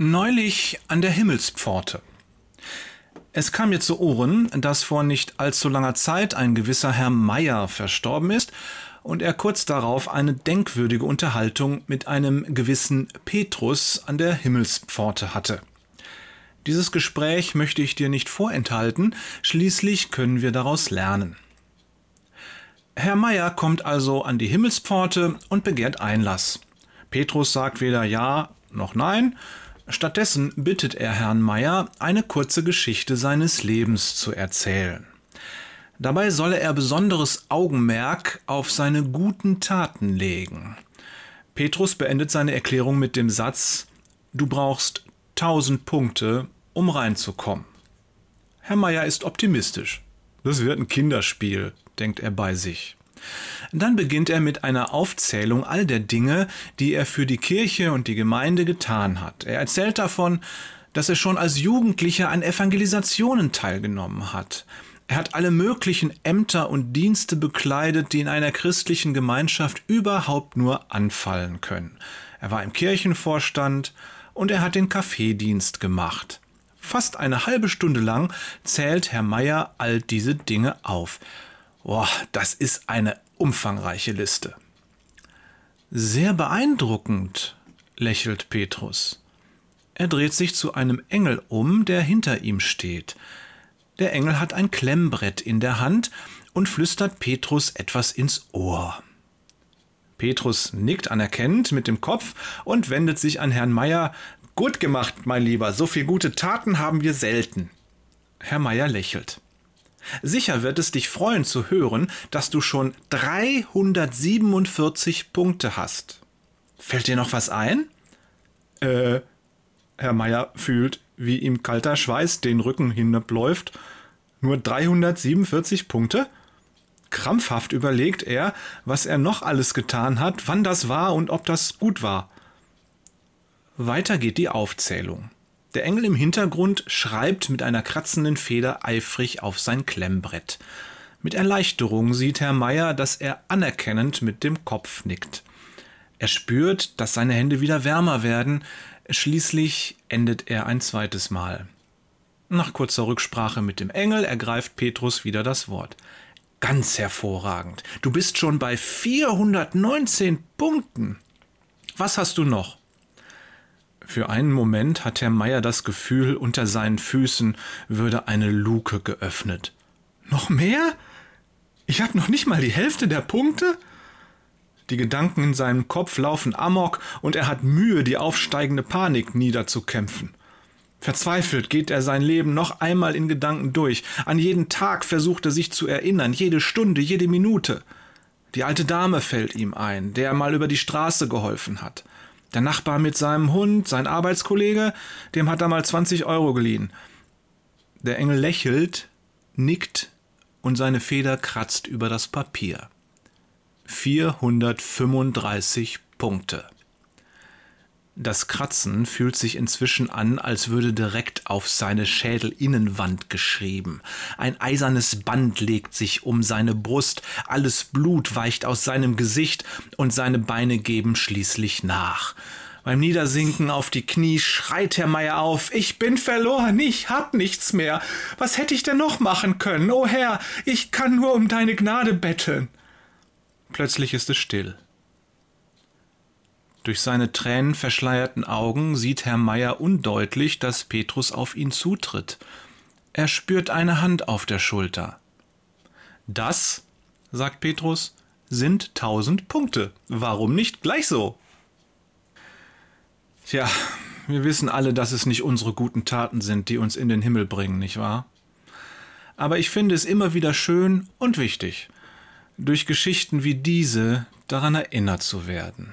Neulich an der Himmelspforte. Es kam mir zu Ohren, dass vor nicht allzu langer Zeit ein gewisser Herr Meier verstorben ist und er kurz darauf eine denkwürdige Unterhaltung mit einem gewissen Petrus an der Himmelspforte hatte. Dieses Gespräch möchte ich dir nicht vorenthalten, schließlich können wir daraus lernen. Herr Meier kommt also an die Himmelspforte und begehrt Einlass. Petrus sagt weder Ja noch Nein, Stattdessen bittet er Herrn Meier, eine kurze Geschichte seines Lebens zu erzählen. Dabei solle er besonderes Augenmerk auf seine guten Taten legen. Petrus beendet seine Erklärung mit dem Satz Du brauchst tausend Punkte, um reinzukommen. Herr Meier ist optimistisch. Das wird ein Kinderspiel, denkt er bei sich. Dann beginnt er mit einer Aufzählung all der Dinge, die er für die Kirche und die Gemeinde getan hat. Er erzählt davon, dass er schon als Jugendlicher an Evangelisationen teilgenommen hat. Er hat alle möglichen Ämter und Dienste bekleidet, die in einer christlichen Gemeinschaft überhaupt nur anfallen können. Er war im Kirchenvorstand und er hat den Kaffeedienst gemacht. Fast eine halbe Stunde lang zählt Herr Meier all diese Dinge auf. Boah, das ist eine umfangreiche Liste. Sehr beeindruckend, lächelt Petrus. Er dreht sich zu einem Engel um, der hinter ihm steht. Der Engel hat ein Klemmbrett in der Hand und flüstert Petrus etwas ins Ohr. Petrus nickt anerkennend mit dem Kopf und wendet sich an Herrn Meier. Gut gemacht, mein Lieber, so viel gute Taten haben wir selten. Herr Meier lächelt. Sicher wird es dich freuen zu hören, dass du schon 347 Punkte hast. Fällt dir noch was ein? Äh, Herr Meier fühlt, wie ihm kalter Schweiß den Rücken hinabläuft. Nur 347 Punkte? Krampfhaft überlegt er, was er noch alles getan hat, wann das war und ob das gut war. Weiter geht die Aufzählung. Der Engel im Hintergrund schreibt mit einer kratzenden Feder eifrig auf sein Klemmbrett. Mit Erleichterung sieht Herr Meier, dass er anerkennend mit dem Kopf nickt. Er spürt, dass seine Hände wieder wärmer werden. Schließlich endet er ein zweites Mal. Nach kurzer Rücksprache mit dem Engel ergreift Petrus wieder das Wort. Ganz hervorragend. Du bist schon bei 419 Punkten. Was hast du noch? Für einen Moment hat Herr Meier das Gefühl, unter seinen Füßen würde eine Luke geöffnet. Noch mehr? Ich habe noch nicht mal die Hälfte der Punkte? Die Gedanken in seinem Kopf laufen amok und er hat Mühe, die aufsteigende Panik niederzukämpfen. Verzweifelt geht er sein Leben noch einmal in Gedanken durch. An jeden Tag versucht er sich zu erinnern, jede Stunde, jede Minute. Die alte Dame fällt ihm ein, der er mal über die Straße geholfen hat. Der Nachbar mit seinem Hund, sein Arbeitskollege, dem hat er mal 20 Euro geliehen. Der Engel lächelt, nickt und seine Feder kratzt über das Papier. 435 Punkte. Das Kratzen fühlt sich inzwischen an, als würde direkt auf seine Schädelinnenwand geschrieben. Ein eisernes Band legt sich um seine Brust, alles Blut weicht aus seinem Gesicht und seine Beine geben schließlich nach. Beim Niedersinken auf die Knie schreit Herr Meier auf, ich bin verloren, ich hab nichts mehr. Was hätte ich denn noch machen können? O Herr, ich kann nur um deine Gnade betteln. Plötzlich ist es still. Durch seine tränenverschleierten Augen sieht Herr Meier undeutlich, dass Petrus auf ihn zutritt. Er spürt eine Hand auf der Schulter. Das, sagt Petrus, sind tausend Punkte. Warum nicht gleich so? Tja, wir wissen alle, dass es nicht unsere guten Taten sind, die uns in den Himmel bringen, nicht wahr? Aber ich finde es immer wieder schön und wichtig, durch Geschichten wie diese daran erinnert zu werden.